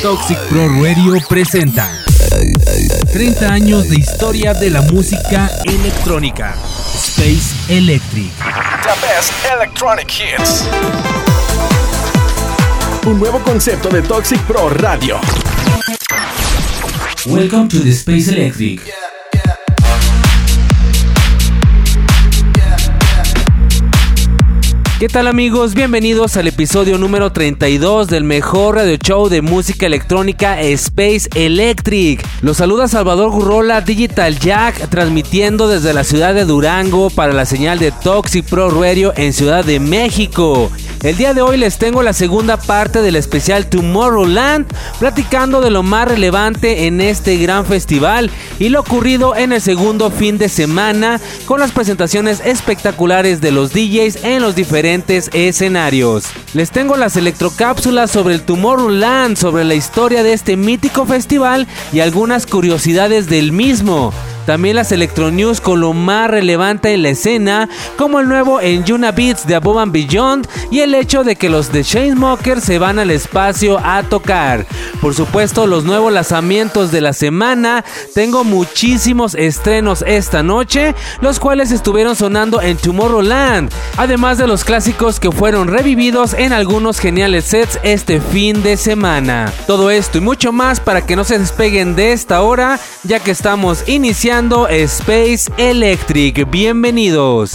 Toxic Pro Radio presenta 30 años de historia de la música electrónica. Space Electric. The best electronic hits. Un nuevo concepto de Toxic Pro Radio. Welcome to the Space Electric. ¿Qué tal amigos? Bienvenidos al episodio número 32 del mejor radio show de música electrónica Space Electric. Los saluda Salvador Gurrola Digital Jack transmitiendo desde la ciudad de Durango para la señal de Toxic Pro Radio en Ciudad de México. El día de hoy les tengo la segunda parte del especial Tomorrowland, platicando de lo más relevante en este gran festival y lo ocurrido en el segundo fin de semana con las presentaciones espectaculares de los DJs en los diferentes escenarios. Les tengo las electrocápsulas sobre el Tomorrowland, sobre la historia de este mítico festival y algunas curiosidades del mismo. También las Electronews con lo más relevante en la escena, como el nuevo en Yuna Beats de Above and Beyond y el hecho de que los de Chainsmokers se van al espacio a tocar. Por supuesto, los nuevos lanzamientos de la semana. Tengo muchísimos estrenos esta noche, los cuales estuvieron sonando en Tomorrowland, además de los clásicos que fueron revividos en algunos geniales sets este fin de semana. Todo esto y mucho más para que no se despeguen de esta hora, ya que estamos iniciando Space Electric. Bienvenidos.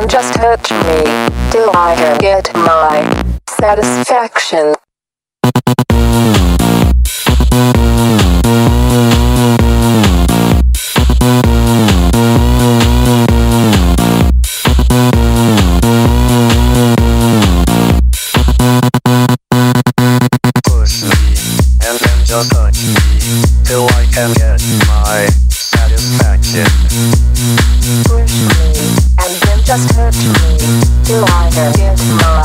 And just touch me, till I can get my satisfaction. Just touch me, till I can get my satisfaction. Push me, and then just touch me, till I can get my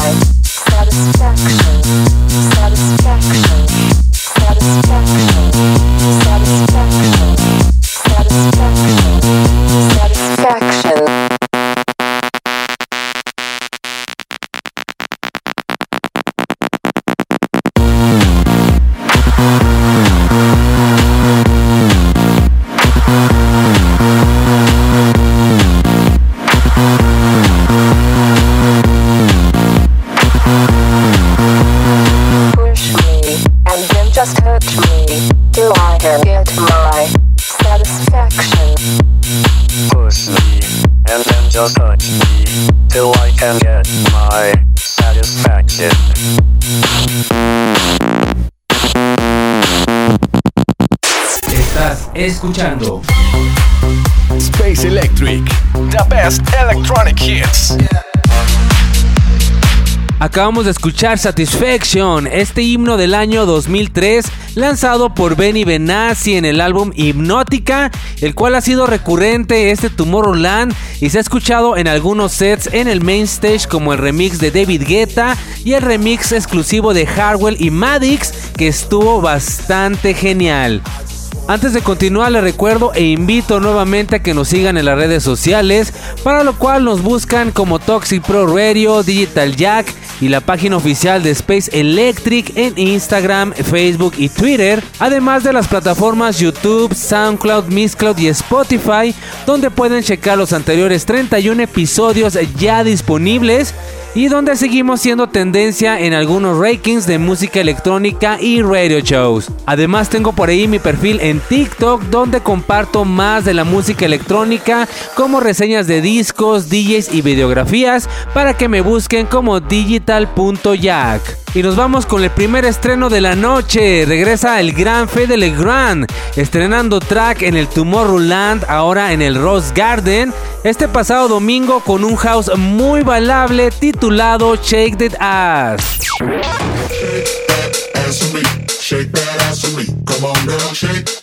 escuchando Space Electric. The best electronic hits. Acabamos de escuchar Satisfaction, este himno del año 2003, lanzado por Benny Benassi en el álbum Hipnótica, el cual ha sido recurrente este Tomorrowland y se ha escuchado en algunos sets en el main stage como el remix de David Guetta y el remix exclusivo de Harwell y Maddox que estuvo bastante genial. Antes de continuar les recuerdo e invito nuevamente a que nos sigan en las redes sociales, para lo cual nos buscan como Toxic Pro Radio, Digital Jack y la página oficial de Space Electric en Instagram, Facebook y Twitter, además de las plataformas YouTube, SoundCloud, Mixcloud y Spotify, donde pueden checar los anteriores 31 episodios ya disponibles y donde seguimos siendo tendencia en algunos rankings de música electrónica y radio shows. Además tengo por ahí mi perfil en TikTok donde comparto más de la música electrónica como reseñas de discos, DJs y videografías para que me busquen como digital.jack. Y nos vamos con el primer estreno de la noche. Regresa el gran Fede Legrand, estrenando track en el Tomorrowland, ahora en el Rose Garden, este pasado domingo con un house muy bailable titulado Shake That Ass. Shake that ass for me. Come on, girl, shake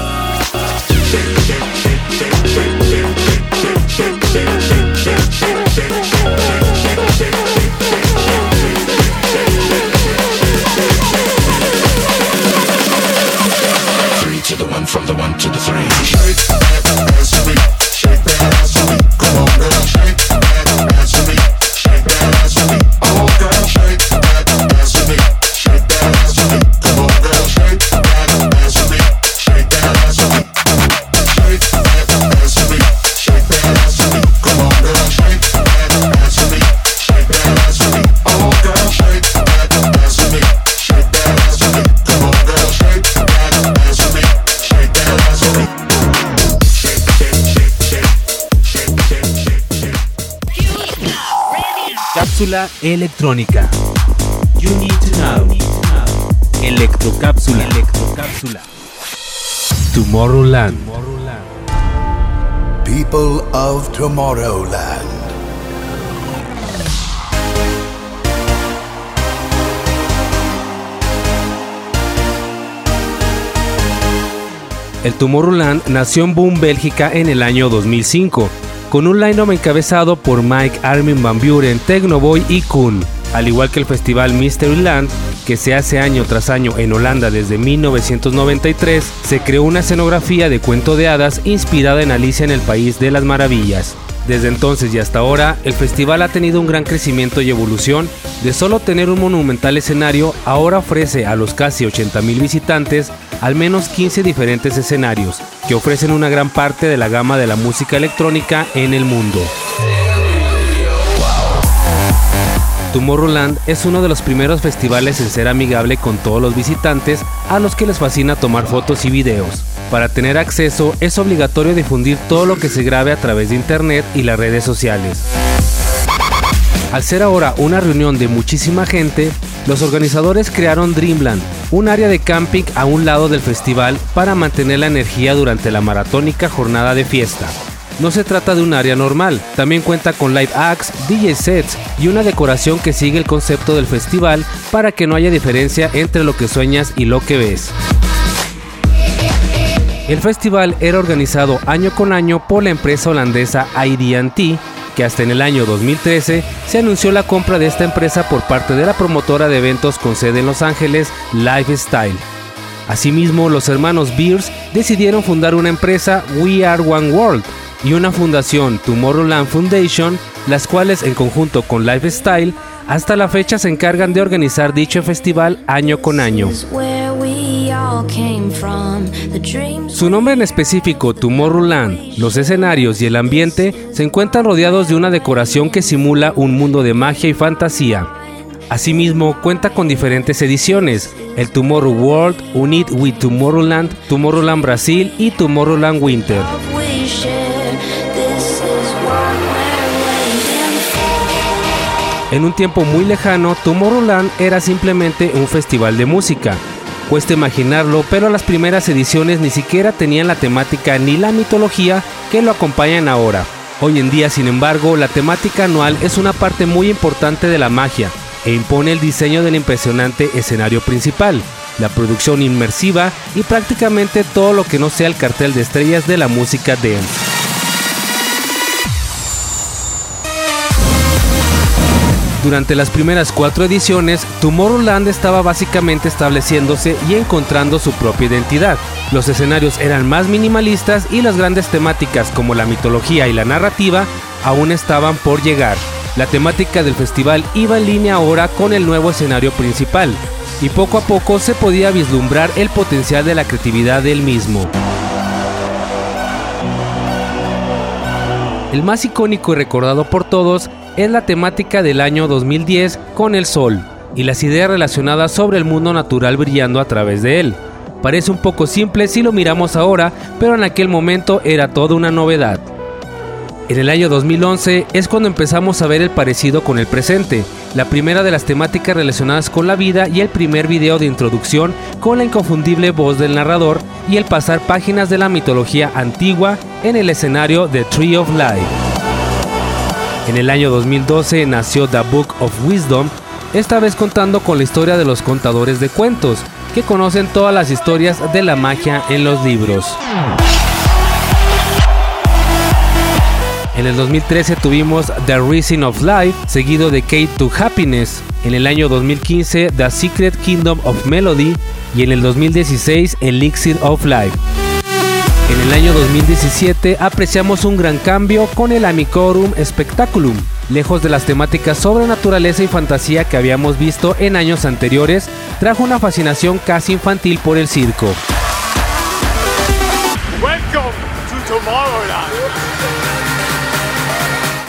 Electrónica. You need to know. Electrocápsula. Electrocápsula. Tomorrowland. People of Tomorrowland. El Tomorrowland nació en Boom, Bélgica en el año 2005, con un line-up encabezado por Mike Armin Van Buren, Technoboy y Kun. Al igual que el festival Mysteryland, que se hace año tras año en Holanda desde 1993, se creó una escenografía de cuento de hadas inspirada en Alicia en el País de las Maravillas. Desde entonces y hasta ahora, el festival ha tenido un gran crecimiento y evolución. De solo tener un monumental escenario, ahora ofrece a los casi 80.000 visitantes al menos 15 diferentes escenarios, que ofrecen una gran parte de la gama de la música electrónica en el mundo. Tomorrowland es uno de los primeros festivales en ser amigable con todos los visitantes a los que les fascina tomar fotos y videos. Para tener acceso es obligatorio difundir todo lo que se grabe a través de internet y las redes sociales. Al ser ahora una reunión de muchísima gente, los organizadores crearon Dreamland, un área de camping a un lado del festival para mantener la energía durante la maratónica jornada de fiesta. No se trata de un área normal, también cuenta con live acts, DJ sets y una decoración que sigue el concepto del festival para que no haya diferencia entre lo que sueñas y lo que ves. El festival era organizado año con año por la empresa holandesa ID&T, que hasta en el año 2013 se anunció la compra de esta empresa por parte de la promotora de eventos con sede en Los Ángeles, Lifestyle. Asimismo, los hermanos Beers decidieron fundar una empresa We Are One World y una fundación Tomorrowland Foundation, las cuales en conjunto con Lifestyle hasta la fecha se encargan de organizar dicho festival año con año. Su nombre en específico, Tomorrowland, los escenarios y el ambiente se encuentran rodeados de una decoración que simula un mundo de magia y fantasía. Asimismo, cuenta con diferentes ediciones, el Tomorrow World, Unit with Tomorrowland, Tomorrowland Brasil y Tomorrowland Winter. En un tiempo muy lejano, Tomorrowland era simplemente un festival de música. Cuesta imaginarlo, pero las primeras ediciones ni siquiera tenían la temática ni la mitología que lo acompañan ahora. Hoy en día, sin embargo, la temática anual es una parte muy importante de la magia e impone el diseño del impresionante escenario principal, la producción inmersiva y prácticamente todo lo que no sea el cartel de estrellas de la música dance. Durante las primeras cuatro ediciones, Tomorrowland estaba básicamente estableciéndose y encontrando su propia identidad. Los escenarios eran más minimalistas y las grandes temáticas como la mitología y la narrativa aún estaban por llegar. La temática del festival iba en línea ahora con el nuevo escenario principal, y poco a poco se podía vislumbrar el potencial de la creatividad del mismo. El más icónico y recordado por todos es la temática del año 2010 con el Sol y las ideas relacionadas sobre el mundo natural brillando a través de él. Parece un poco simple si lo miramos ahora, pero en aquel momento era toda una novedad. En el año 2011 es cuando empezamos a ver el parecido con el presente, la primera de las temáticas relacionadas con la vida y el primer video de introducción con la inconfundible voz del narrador y el pasar páginas de la mitología antigua en el escenario de Tree of Life. En el año 2012 nació The Book of Wisdom, esta vez contando con la historia de los contadores de cuentos, que conocen todas las historias de la magia en los libros. En el 2013 tuvimos The Reason of Life, seguido de Kate to Happiness. En el año 2015 The Secret Kingdom of Melody y en el 2016 Elixir of Life. En el año 2017 apreciamos un gran cambio con el Amicorum Spectaculum. Lejos de las temáticas sobre naturaleza y fantasía que habíamos visto en años anteriores, trajo una fascinación casi infantil por el circo.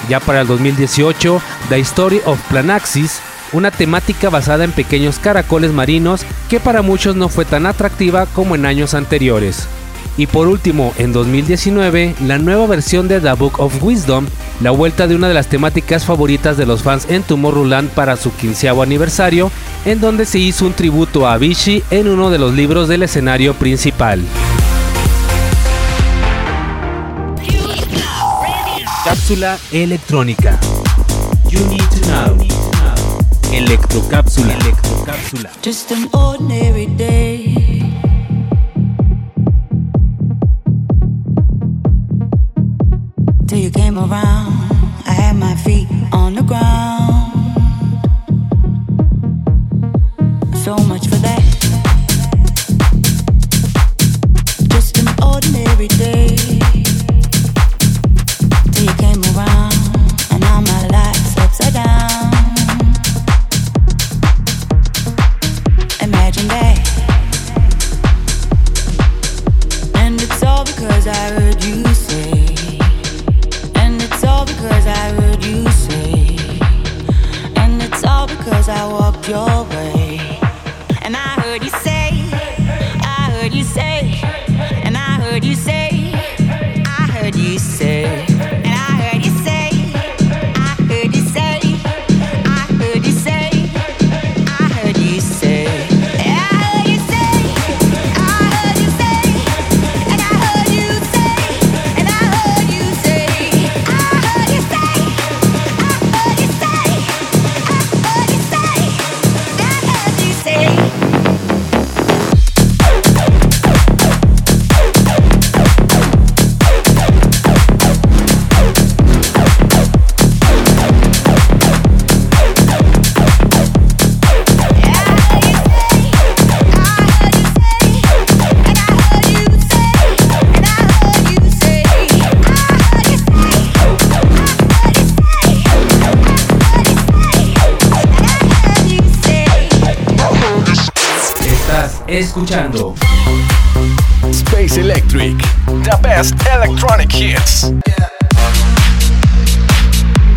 Ya para el 2018, The Story of Planaxis, una temática basada en pequeños caracoles marinos que para muchos no fue tan atractiva como en años anteriores. Y por último, en 2019, la nueva versión de The Book of Wisdom, la vuelta de una de las temáticas favoritas de los fans en Tomorrowland para su quinceavo aniversario, en donde se hizo un tributo a Avicii en uno de los libros del escenario principal. Cápsula electrónica. You need to know. Electrocápsula. Electrocápsula. Just an ordinary day. Came around, I had my feet on the ground. So much escuchando Space Electric. The best electronic hits.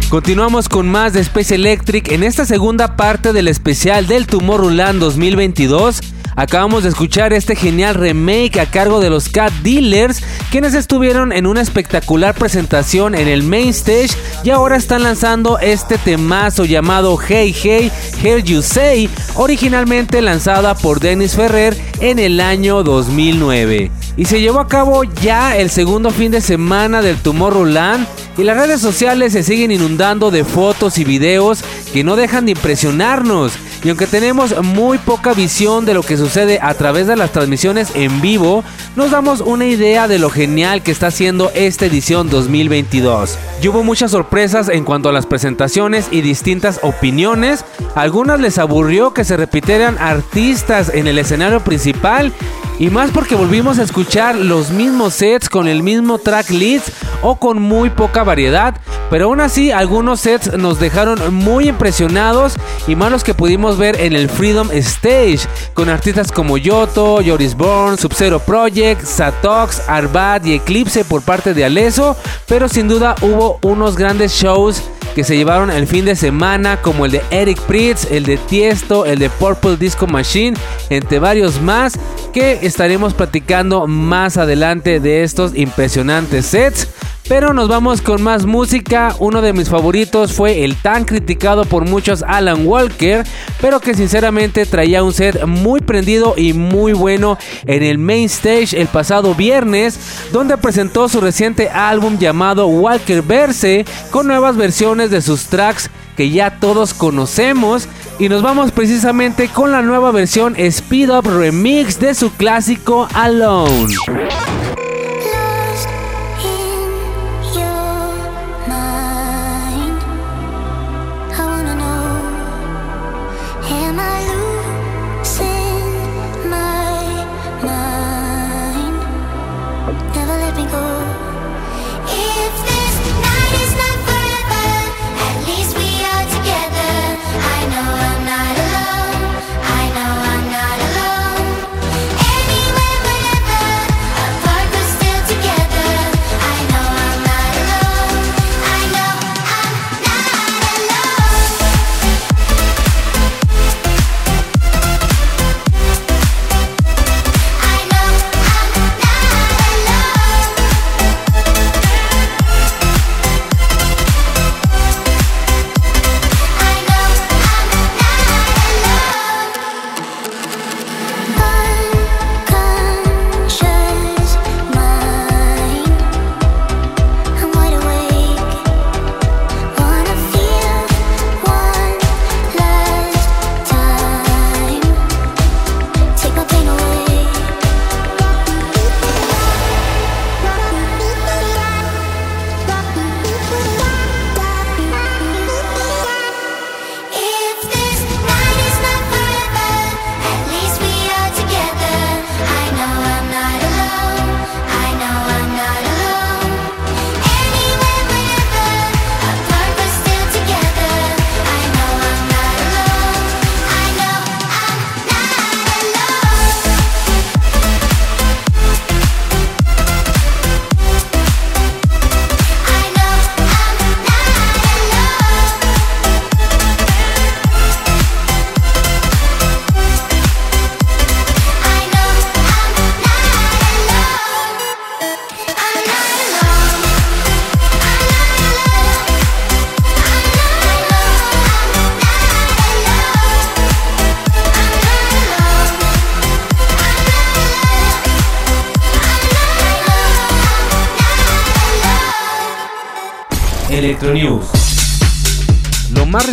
Continuamos con más de Space Electric en esta segunda parte del especial del Tomorrowland 2022. Acabamos de escuchar este genial remake a cargo de los Cat Dealers, quienes estuvieron en una espectacular presentación en el main stage y ahora están lanzando este temazo llamado Hey Hey Hear You Say, originalmente lanzada por Dennis Ferrer en el año 2009. Y se llevó a cabo ya el segundo fin de semana del Tomorrowland y las redes sociales se siguen inundando de fotos y videos que no dejan de impresionarnos. Y aunque tenemos muy poca visión de lo que sucede a través de las transmisiones en vivo, nos damos una idea de lo genial que está haciendo esta edición 2022. Y hubo muchas sorpresas en cuanto a las presentaciones y distintas opiniones. algunas les aburrió que se repitieran artistas en el escenario principal y más porque volvimos a escuchar los mismos sets con el mismo track list o con muy poca variedad. Pero aún así algunos sets nos dejaron muy impresionados y más los que pudimos ver en el Freedom Stage con artistas como Yoto, Joris Bourne, Sub-Zero Project, Satox, Arbat y Eclipse por parte de Aleso. Pero sin duda hubo unos grandes shows que se llevaron el fin de semana, como el de Eric Pritz, el de Tiesto, el de Purple Disco Machine, entre varios más, que estaremos platicando más adelante de estos impresionantes sets. Pero nos vamos con más música. Uno de mis favoritos fue el tan criticado por muchos Alan Walker, pero que sinceramente traía un set muy prendido y muy bueno en el main stage el pasado viernes, donde presentó su reciente álbum llamado Walker Verse con nuevas versiones de sus tracks que ya todos conocemos. Y nos vamos precisamente con la nueva versión Speed Up Remix de su clásico Alone.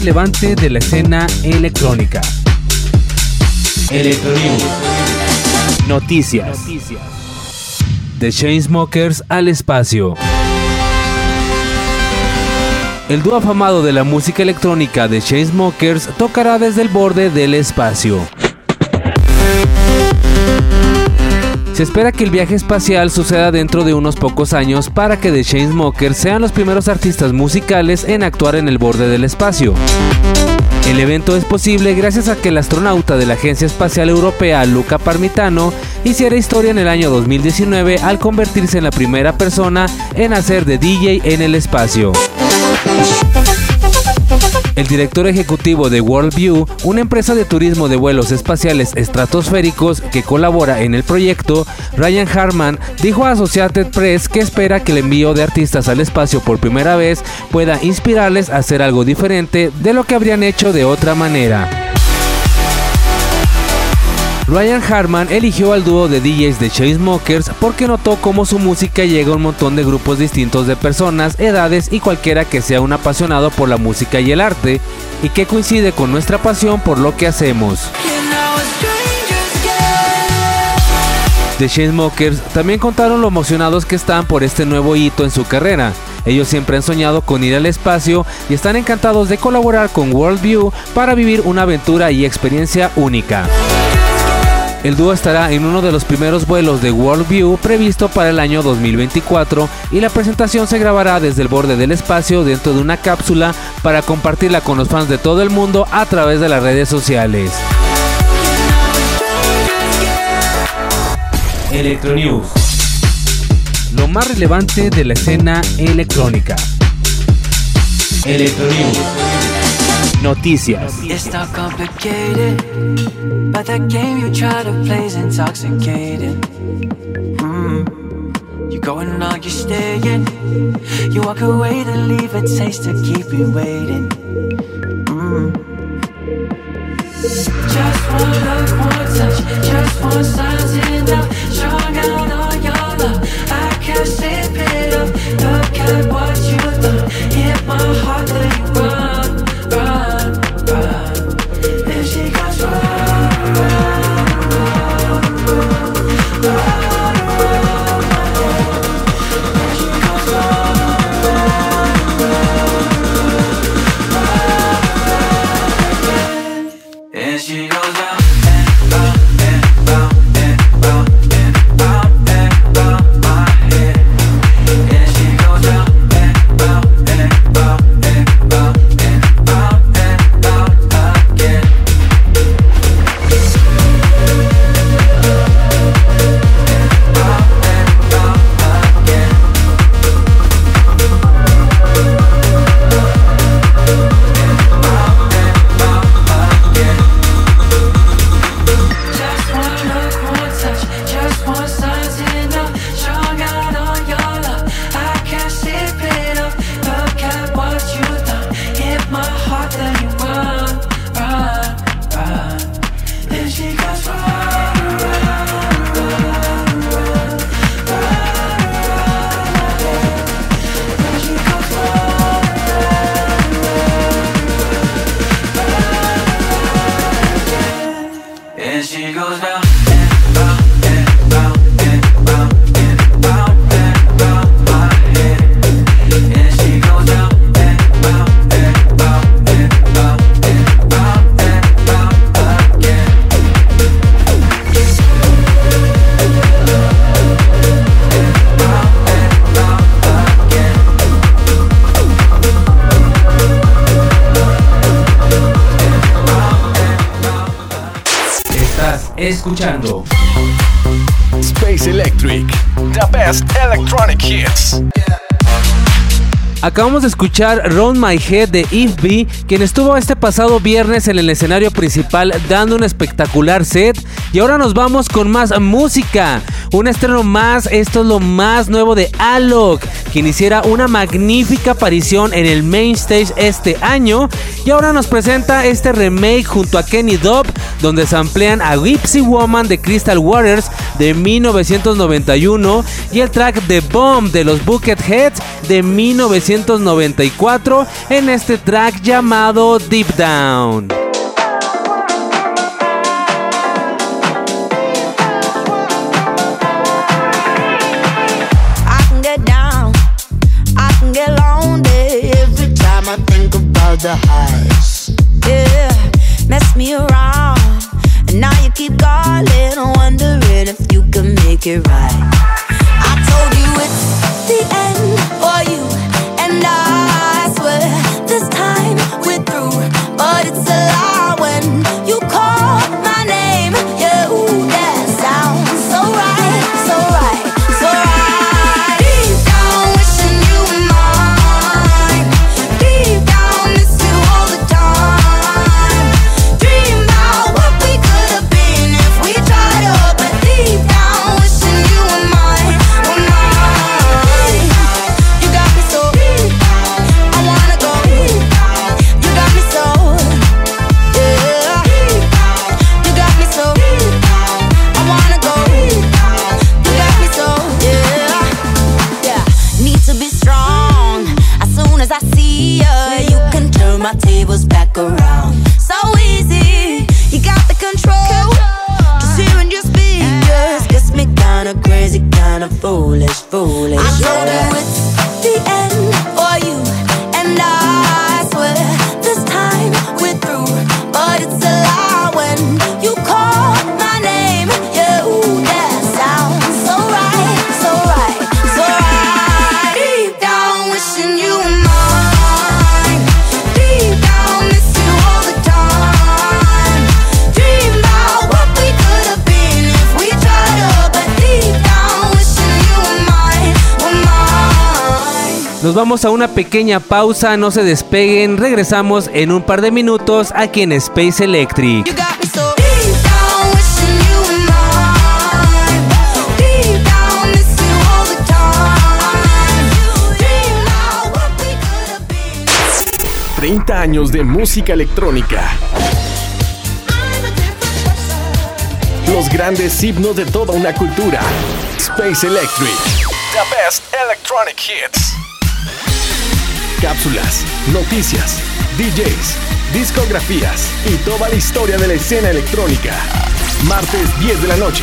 Relevante de la escena electrónica. Electronews. Noticias. The Chainsmokers al espacio. El dúo afamado de la música electrónica de Chainsmokers tocará desde el borde del espacio. Se espera que el viaje espacial suceda dentro de unos pocos años para que The Chainsmokers sean los primeros artistas musicales en actuar en el borde del espacio. El evento es posible gracias a que el astronauta de la Agencia Espacial Europea, Luca Parmitano, hiciera historia en el año 2019 al convertirse en la primera persona en hacer de DJ en el espacio. El director ejecutivo de Worldview, una empresa de turismo de vuelos espaciales estratosféricos que colabora en el proyecto, Ryan Harman, dijo a Associated Press que espera que el envío de artistas al espacio por primera vez pueda inspirarles a hacer algo diferente de lo que habrían hecho de otra manera. Ryan Harman eligió al dúo de DJs de Chainsmokers porque notó cómo su música llega a un montón de grupos distintos de personas, edades y cualquiera que sea un apasionado por la música y el arte, y que coincide con nuestra pasión por lo que hacemos. The Chainsmokers también contaron lo emocionados que están por este nuevo hito en su carrera. Ellos siempre han soñado con ir al espacio y están encantados de colaborar con Worldview para vivir una aventura y experiencia única. El dúo estará en uno de los primeros vuelos de Worldview previsto para el año 2024 y la presentación se grabará desde el borde del espacio dentro de una cápsula para compartirla con los fans de todo el mundo a través de las redes sociales. Electronews. Lo más relevante de la escena electrónica. Electronews. Noticias. It's not complicated, but the game you try to play is intoxicating. You go and now you're staying. You walk away to leave a taste to keep you waiting. Mm. Just one look, one touch, just one sign enough. Out your love, I can't sleep it up. Look at what you done. Hit my heart, Acabamos de escuchar Round My Head de Eve B, quien estuvo este pasado viernes en el escenario principal dando un espectacular set. Y ahora nos vamos con más música. Un estreno más, esto es lo más nuevo de Alok, quien hiciera una magnífica aparición en el main stage este año. Y ahora nos presenta este remake junto a Kenny Dobb, donde se amplían a Gypsy Woman de Crystal Waters de 1991 y el track The Bomb de los Bucketheads de 1994 en este track llamado Deep Down. Can mess me around And now you keep calling, wondering if you can make it right. I told you it's the end for you, and I swear this time we're through. But it's a lie Nos vamos a una pequeña pausa, no se despeguen, regresamos en un par de minutos aquí en Space Electric. You got me so deep down, wishing you were mine. Deep down, miss you all the time. Dream about what we could have been. 30 años de música electrónica. Los grandes himnos de toda una cultura. Space Electric. The best electronic hits. Cápsulas, noticias, DJs, discografías y toda la historia de la escena electrónica. Martes 10 de la noche.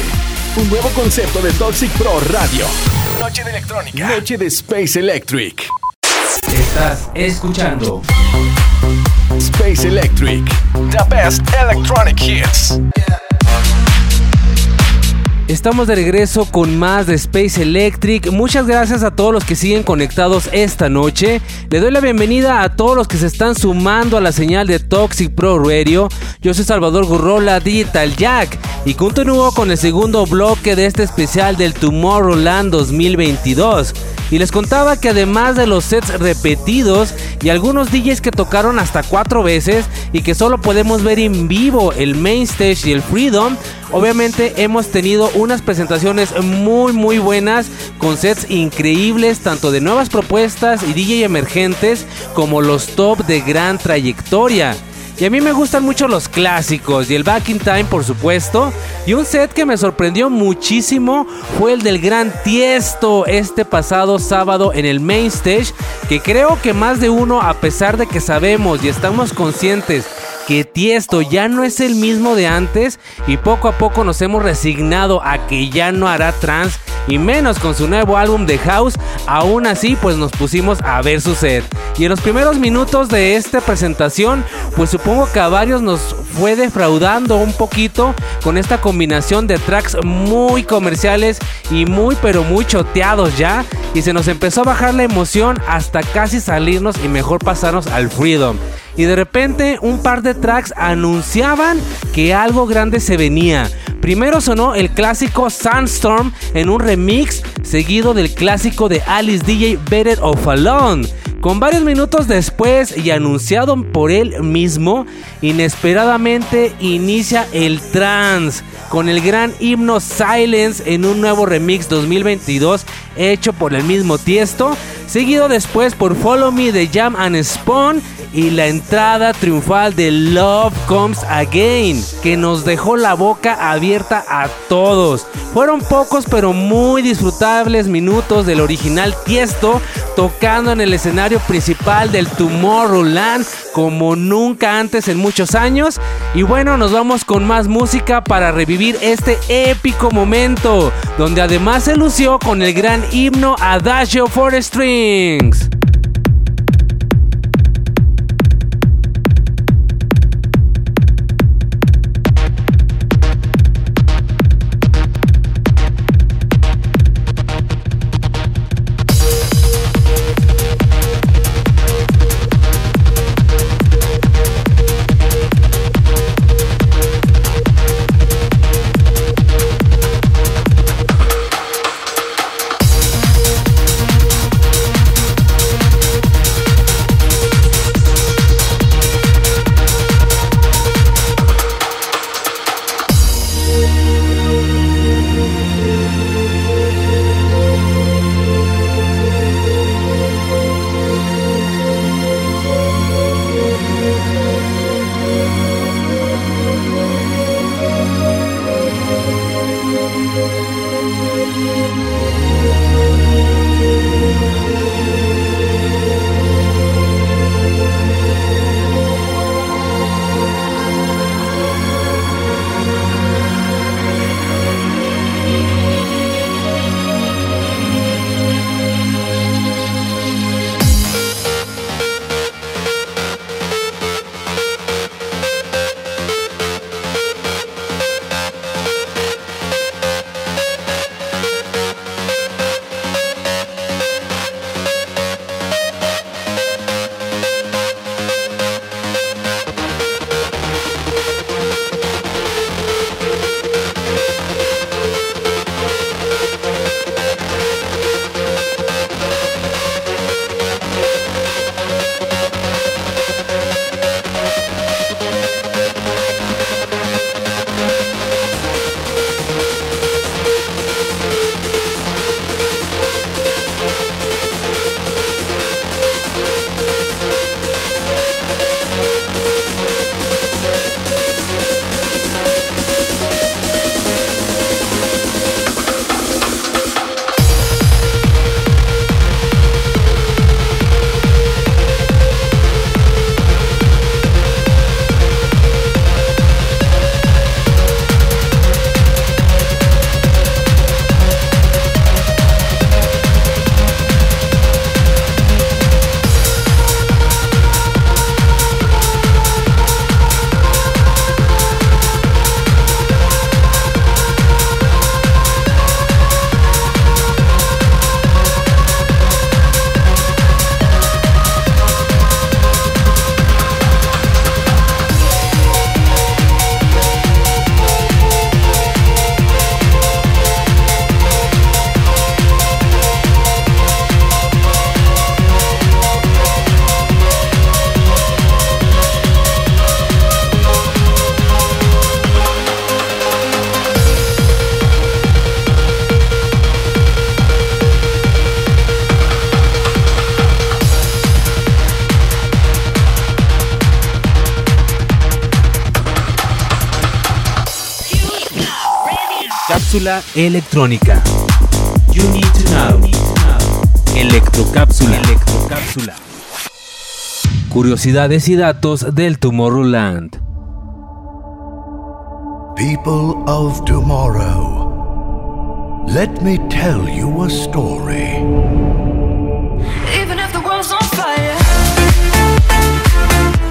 Un nuevo concepto de Toxic Pro Radio. Noche de electrónica. Noche de Space Electric. Estás escuchando Space Electric. The best electronic hits. Estamos de regreso con más de Space Electric. Muchas gracias a todos los que siguen conectados esta noche. Le doy la bienvenida a todos los que se están sumando a la señal de Toxic Pro Radio. Yo soy Salvador Gurrola, Digital Jack, y continúo con el segundo bloque de este especial del Tomorrowland 2022. Y les contaba que además de los sets repetidos y algunos DJs que tocaron hasta cuatro veces y que solo podemos ver en vivo el Main Stage y el Freedom, obviamente hemos tenido unas presentaciones muy muy buenas con sets increíbles tanto de nuevas propuestas y DJ emergentes como los top de gran trayectoria. Y a mí me gustan mucho los clásicos y el Back in Time por supuesto. Y un set que me sorprendió muchísimo fue el del Gran Tiesto este pasado sábado en el Main Stage. Que creo que más de uno, a pesar de que sabemos y estamos conscientes que Tiesto ya no es el mismo de antes y poco a poco nos hemos resignado a que ya no hará trans y menos con su nuevo álbum de House, aún así pues nos pusimos a ver su set. Y en los primeros minutos de esta presentación pues supongo que a varios nos fue defraudando un poquito con esta combinación de tracks muy comerciales y muy pero muy choteados ya y se nos empezó a bajar la emoción hasta casi salirnos y mejor pasarnos al Freedom y de repente un par de tracks anunciaban que algo grande se venía. Primero sonó el clásico Sandstorm en un remix, seguido del clásico de Alice DJ Better of Alone. Con varios minutos después y anunciado por él mismo, inesperadamente inicia el trance con el gran himno Silence en un nuevo remix 2022 hecho por el mismo Tiesto, seguido después por Follow Me de Jam and Spawn y la entrada triunfal de Love Comes Again, que nos dejó la boca abierta a todos. Fueron pocos pero muy disfrutables minutos del original Tiesto tocando en el escenario principal del Tomorrowland como nunca antes en muchos años. Y bueno, nos vamos con más música para revivir este épico momento, donde además se lució con el gran himno Adagio for Strings. Cápsula electrónica. You. Electrocápsula. Electrocápsula. Curiosidades y datos del Tomorrowland. People of tomorrow, let me tell you a story.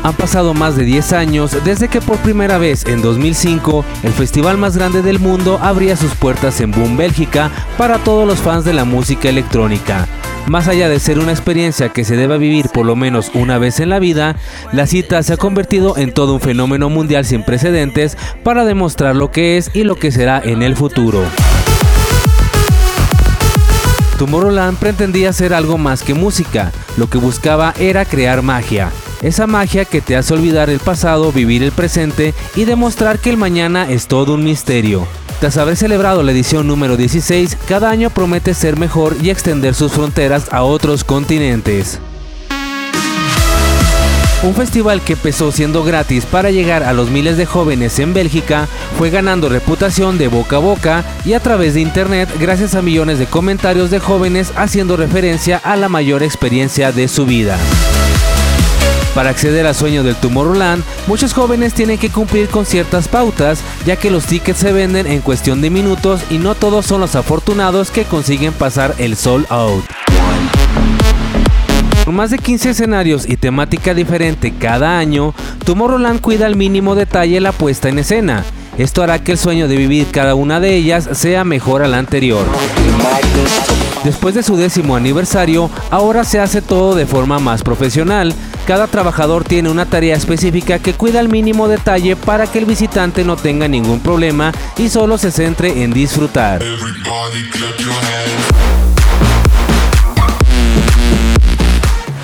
Han pasado más de 10 años desde que por primera vez en 2005 el festival más grande del mundo abría sus puertas en Boom, Bélgica para todos los fans de la música electrónica. Más allá de ser una experiencia que se deba vivir por lo menos una vez en la vida, la cita se ha convertido en todo un fenómeno mundial sin precedentes para demostrar lo que es y lo que será en el futuro. Tomorrowland pretendía ser algo más que música, lo que buscaba era crear magia. Esa magia que te hace olvidar el pasado, vivir el presente y demostrar que el mañana es todo un misterio. Tras haber celebrado la edición número 16, cada año promete ser mejor y extender sus fronteras a otros continentes. Un festival que empezó siendo gratis para llegar a los miles de jóvenes en Bélgica fue ganando reputación de boca a boca y a través de internet gracias a millones de comentarios de jóvenes haciendo referencia a la mayor experiencia de su vida. Para acceder al sueño del Tomorrowland, muchos jóvenes tienen que cumplir con ciertas pautas, ya que los tickets se venden en cuestión de minutos y no todos son los afortunados que consiguen pasar el sold out. Con más de 15 escenarios y temática diferente cada año, Tomorrowland cuida al mínimo detalle la puesta en escena. Esto hará que el sueño de vivir cada una de ellas sea mejor al anterior. Después de su décimo aniversario, ahora se hace todo de forma más profesional. Cada trabajador tiene una tarea específica que cuida al mínimo detalle para que el visitante no tenga ningún problema y solo se centre en disfrutar.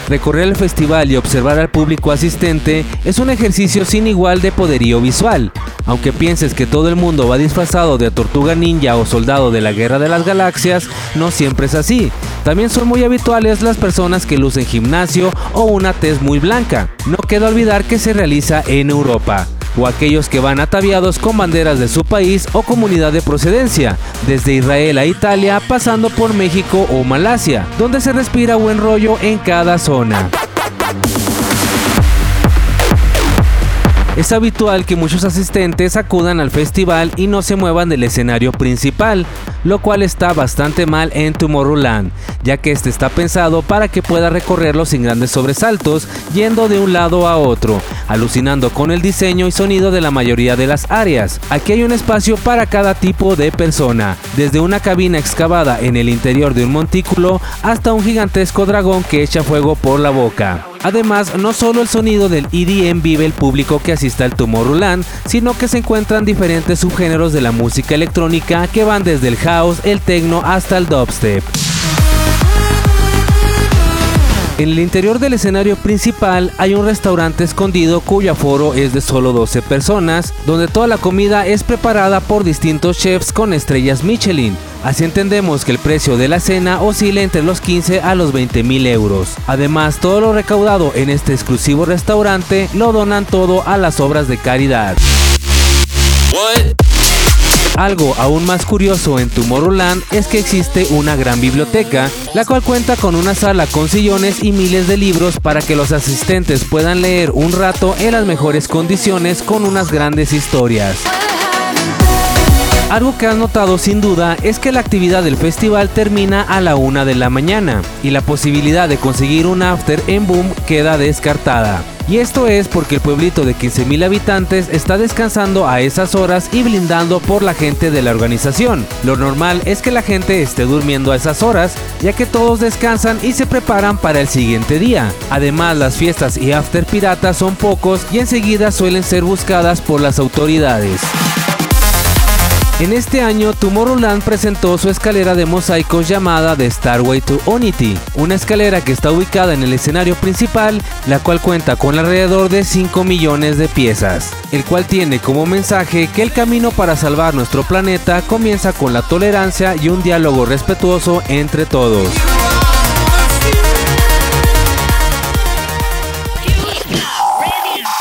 Recorrer el festival y observar al público asistente es un ejercicio sin igual de poderío visual. Aunque pienses que todo el mundo va disfrazado de tortuga ninja o soldado de la guerra de las galaxias, no siempre es así. También son muy habituales las personas que lucen gimnasio o una tez muy blanca. No queda olvidar que se realiza en Europa o aquellos que van ataviados con banderas de su país o comunidad de procedencia, desde Israel a Italia pasando por México o Malasia, donde se respira buen rollo en cada zona. Es habitual que muchos asistentes acudan al festival y no se muevan del escenario principal, lo cual está bastante mal en Tomorrowland, ya que este está pensado para que pueda recorrerlo sin grandes sobresaltos, yendo de un lado a otro, alucinando con el diseño y sonido de la mayoría de las áreas. Aquí hay un espacio para cada tipo de persona, desde una cabina excavada en el interior de un montículo hasta un gigantesco dragón que echa fuego por la boca. Además, no solo el sonido del EDM vive el público que asiste al Tomorrowland, sino que se encuentran diferentes subgéneros de la música electrónica que van desde el house, el techno hasta el dubstep. En el interior del escenario principal hay un restaurante escondido cuyo aforo es de solo 12 personas, donde toda la comida es preparada por distintos chefs con estrellas Michelin. Así entendemos que el precio de la cena oscila entre los 15 a los 20 mil euros. Además, todo lo recaudado en este exclusivo restaurante lo donan todo a las obras de caridad. Algo aún más curioso en Tomorrowland es que existe una gran biblioteca, la cual cuenta con una sala con sillones y miles de libros para que los asistentes puedan leer un rato en las mejores condiciones con unas grandes historias. Algo que has notado sin duda es que la actividad del festival termina a la una de la mañana y la posibilidad de conseguir un after en Boom queda descartada. Y esto es porque el pueblito de 15.000 habitantes está descansando a esas horas y blindando por la gente de la organización. Lo normal es que la gente esté durmiendo a esas horas, ya que todos descansan y se preparan para el siguiente día. Además, las fiestas y after piratas son pocos y enseguida suelen ser buscadas por las autoridades. En este año, Tomorrowland presentó su escalera de mosaicos llamada The Starway to Unity, una escalera que está ubicada en el escenario principal, la cual cuenta con alrededor de 5 millones de piezas, el cual tiene como mensaje que el camino para salvar nuestro planeta comienza con la tolerancia y un diálogo respetuoso entre todos.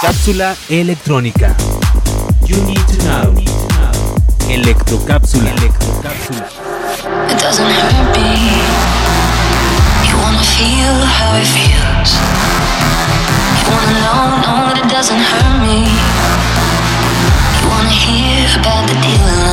Cápsula electrónica. Electrocápsula. Electrocápsula. It doesn't hurt me. You wanna feel how it feels. You wanna know, know that it doesn't hurt me. You wanna hear about the deal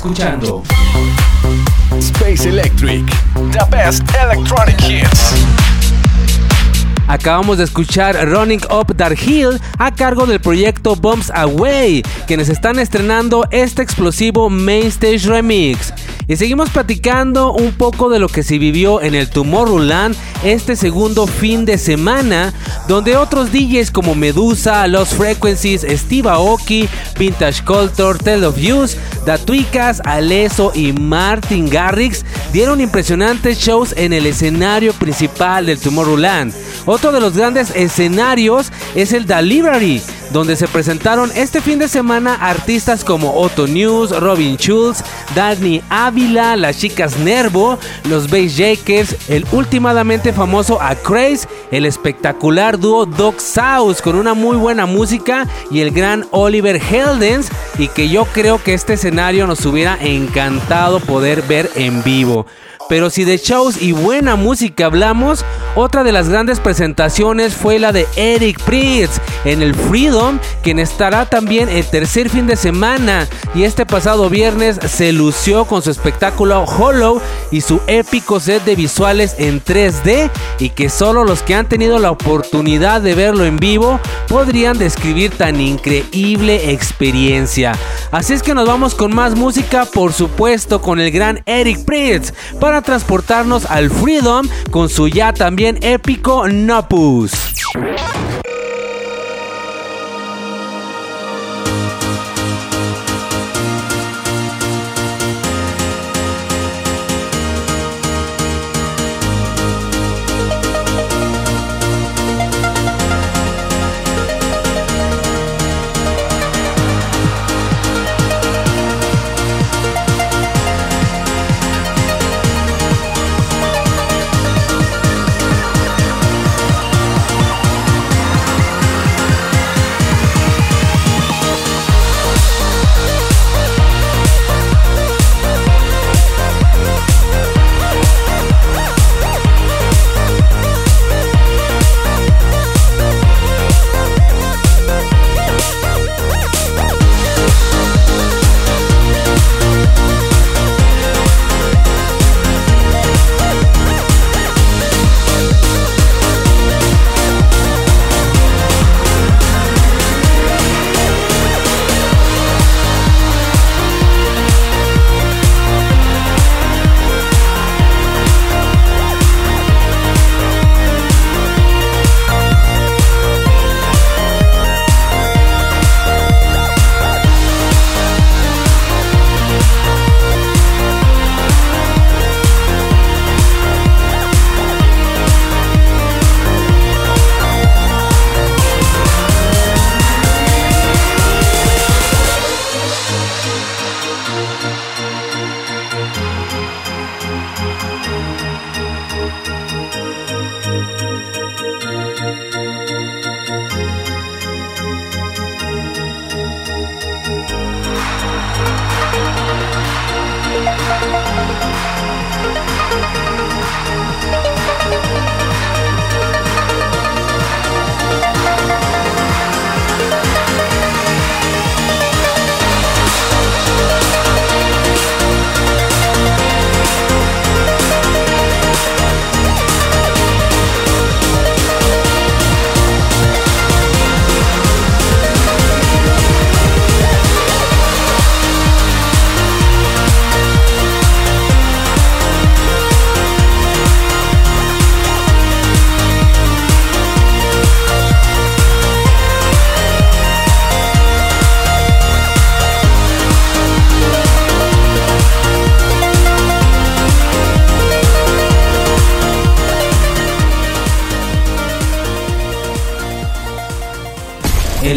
escuchando Space Electric. The best electronic hits. Acabamos de escuchar Running Up That Hill a cargo del proyecto Bombs Away, quienes están estrenando este explosivo Main Stage Remix. Y seguimos platicando un poco de lo que se vivió en el Tomorrowland este segundo fin de semana, donde otros DJs como Medusa, Lost Frequencies, Steve Aoki, Vintage Culture, Tell of Use, Datuicas, Aleso y Martin Garrix dieron impresionantes shows en el escenario principal del Tomorrowland. Otro de los grandes escenarios es el The Library, donde se presentaron este fin de semana artistas como Otto News, Robin Schulz, Dani Ávila, las chicas Nervo, los Bass Jakers, el últimamente famoso A Craze, el espectacular dúo Doc South con una muy buena música y el gran Oliver Heldens y que yo creo que este escenario nos hubiera encantado poder ver en vivo. Pero si de shows y buena música hablamos, otra de las grandes presentaciones fue la de Eric Pritz en el Freedom quien estará también el tercer fin de semana. Y este pasado viernes se lució con su espectáculo Hollow y su épico set de visuales en 3D y que solo los que han tenido la oportunidad de verlo en vivo podrían describir tan increíble experiencia. Así es que nos vamos con más música, por supuesto, con el gran Eric Pritz para transportarnos al Freedom con su ya también épico Nopus.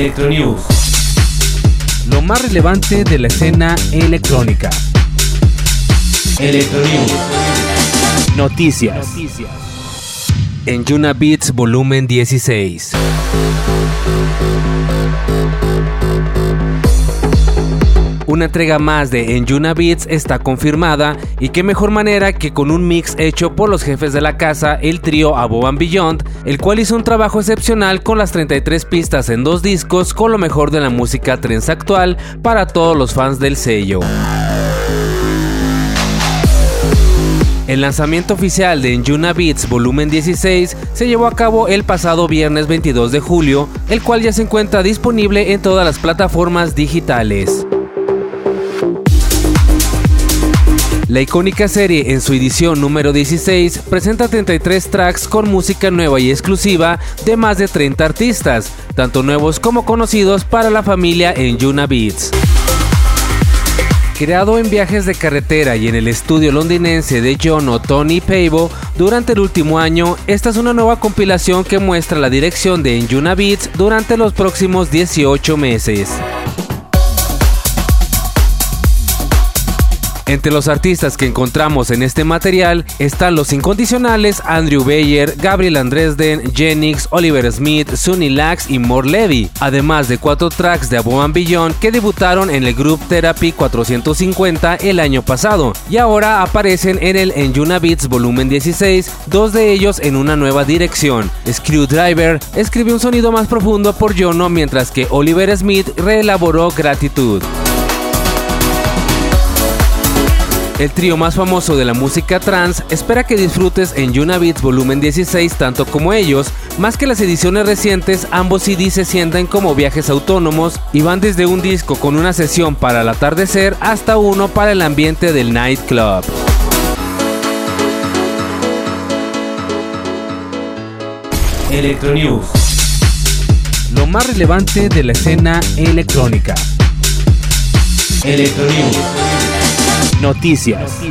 Electronews. Lo más relevante de la escena electrónica. Electronews. Noticias. En Yuna Beats volumen 16. Una entrega más de Enjuna Beats está confirmada y qué mejor manera que con un mix hecho por los jefes de la casa, el trío Above and Beyond, el cual hizo un trabajo excepcional con las 33 pistas en dos discos con lo mejor de la música trance actual para todos los fans del sello. El lanzamiento oficial de Enjuna Beats Volumen 16 se llevó a cabo el pasado viernes 22 de julio, el cual ya se encuentra disponible en todas las plataformas digitales. La icónica serie en su edición número 16 presenta 33 tracks con música nueva y exclusiva de más de 30 artistas, tanto nuevos como conocidos para la familia en Yuna Beats. Creado en viajes de carretera y en el estudio londinense de John o Tony Pavo durante el último año, esta es una nueva compilación que muestra la dirección de Enjuna Beats durante los próximos 18 meses. Entre los artistas que encontramos en este material están los incondicionales Andrew Bayer, Gabriel Andresden, Jennings, Oliver Smith, Sunny Lax y More Levy, además de cuatro tracks de Above and Beyond que debutaron en el Group Therapy 450 el año pasado y ahora aparecen en el Enjuna Beats volumen 16, dos de ellos en una nueva dirección. Screwdriver escribió un sonido más profundo por Jono mientras que Oliver Smith reelaboró Gratitud. El trío más famoso de la música trance espera que disfrutes en Yuna Beats volumen 16 tanto como ellos, más que las ediciones recientes, ambos CDs se sienten como viajes autónomos y van desde un disco con una sesión para el atardecer hasta uno para el ambiente del nightclub. Electronews. Lo más relevante de la escena electrónica. Electronews. Noticias.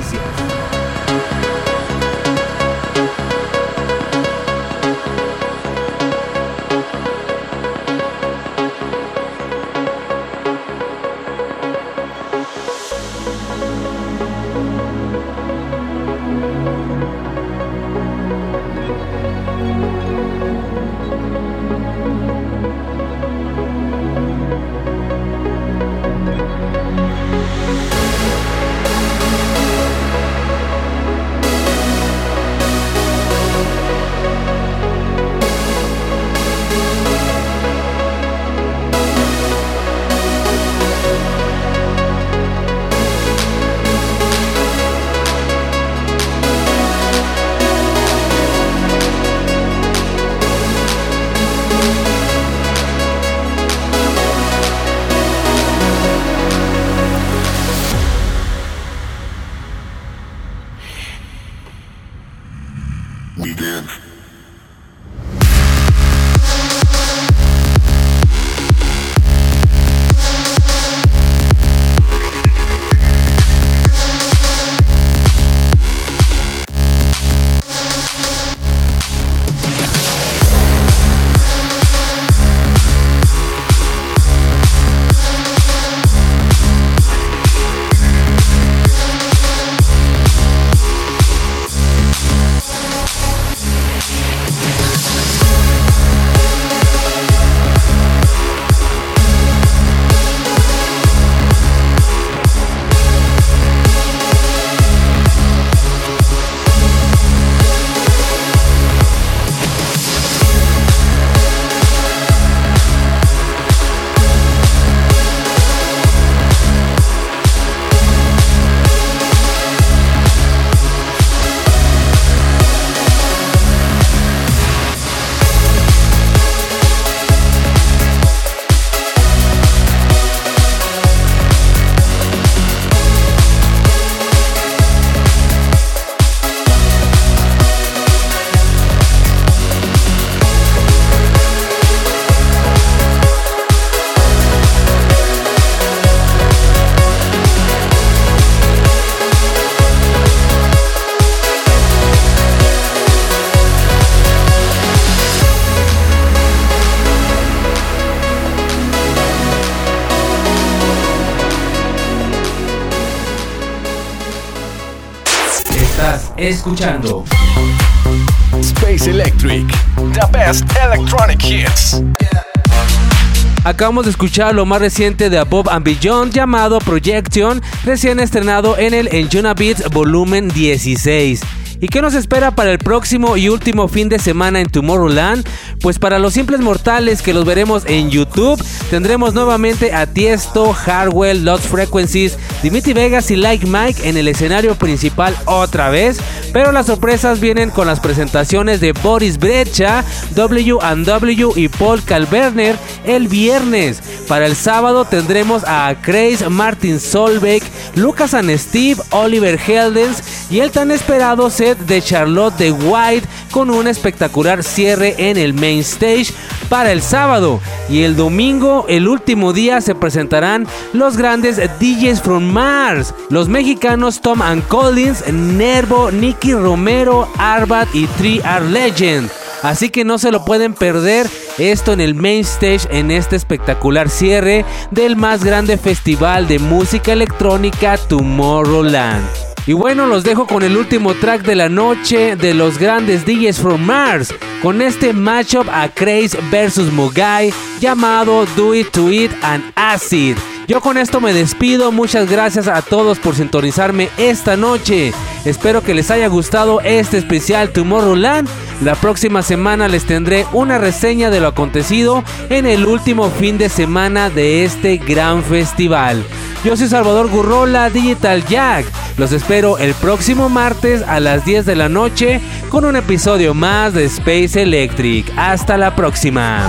Escuchando Space Electric. The best electronic hits. Acabamos de escuchar lo más reciente de Above and Beyond llamado Projection, recién estrenado en el Enjuna Beats volumen 16. ¿Y qué nos espera para el próximo y último fin de semana en Tomorrowland? Pues para los simples mortales que los veremos en YouTube, tendremos nuevamente a Tiesto, Hardwell, Lost Frequencies, Dimitri Vegas y Like Mike en el escenario principal otra vez. Pero las sorpresas vienen con las presentaciones de Boris Brecha, W&W y Paul Calverner el viernes. Para el sábado tendremos a Grace, Martin Solveig, Lucas and Steve, Oliver Heldens y el tan esperado de Charlotte de White con un espectacular cierre en el main stage para el sábado. Y el domingo, el último día, se presentarán los grandes DJs from Mars, los mexicanos Tom and Collins, Nervo, Nicky Romero, Arbat y 3R Legend. Así que no se lo pueden perder Esto en el main stage en este espectacular cierre del más grande festival de música electrónica Tomorrowland. Y bueno, los dejo con el último track de la noche de los grandes DJs from Mars, con este matchup a Craze vs Mugai llamado Do It To It and Acid. Yo con esto me despido, muchas gracias a todos por sintonizarme esta noche. Espero que les haya gustado este especial Tomorrowland. La próxima semana les tendré una reseña de lo acontecido en el último fin de semana de este gran festival. Yo soy Salvador Gurrola, Digital Jack. Los espero el próximo martes a las 10 de la noche con un episodio más de Space Electric. Hasta la próxima.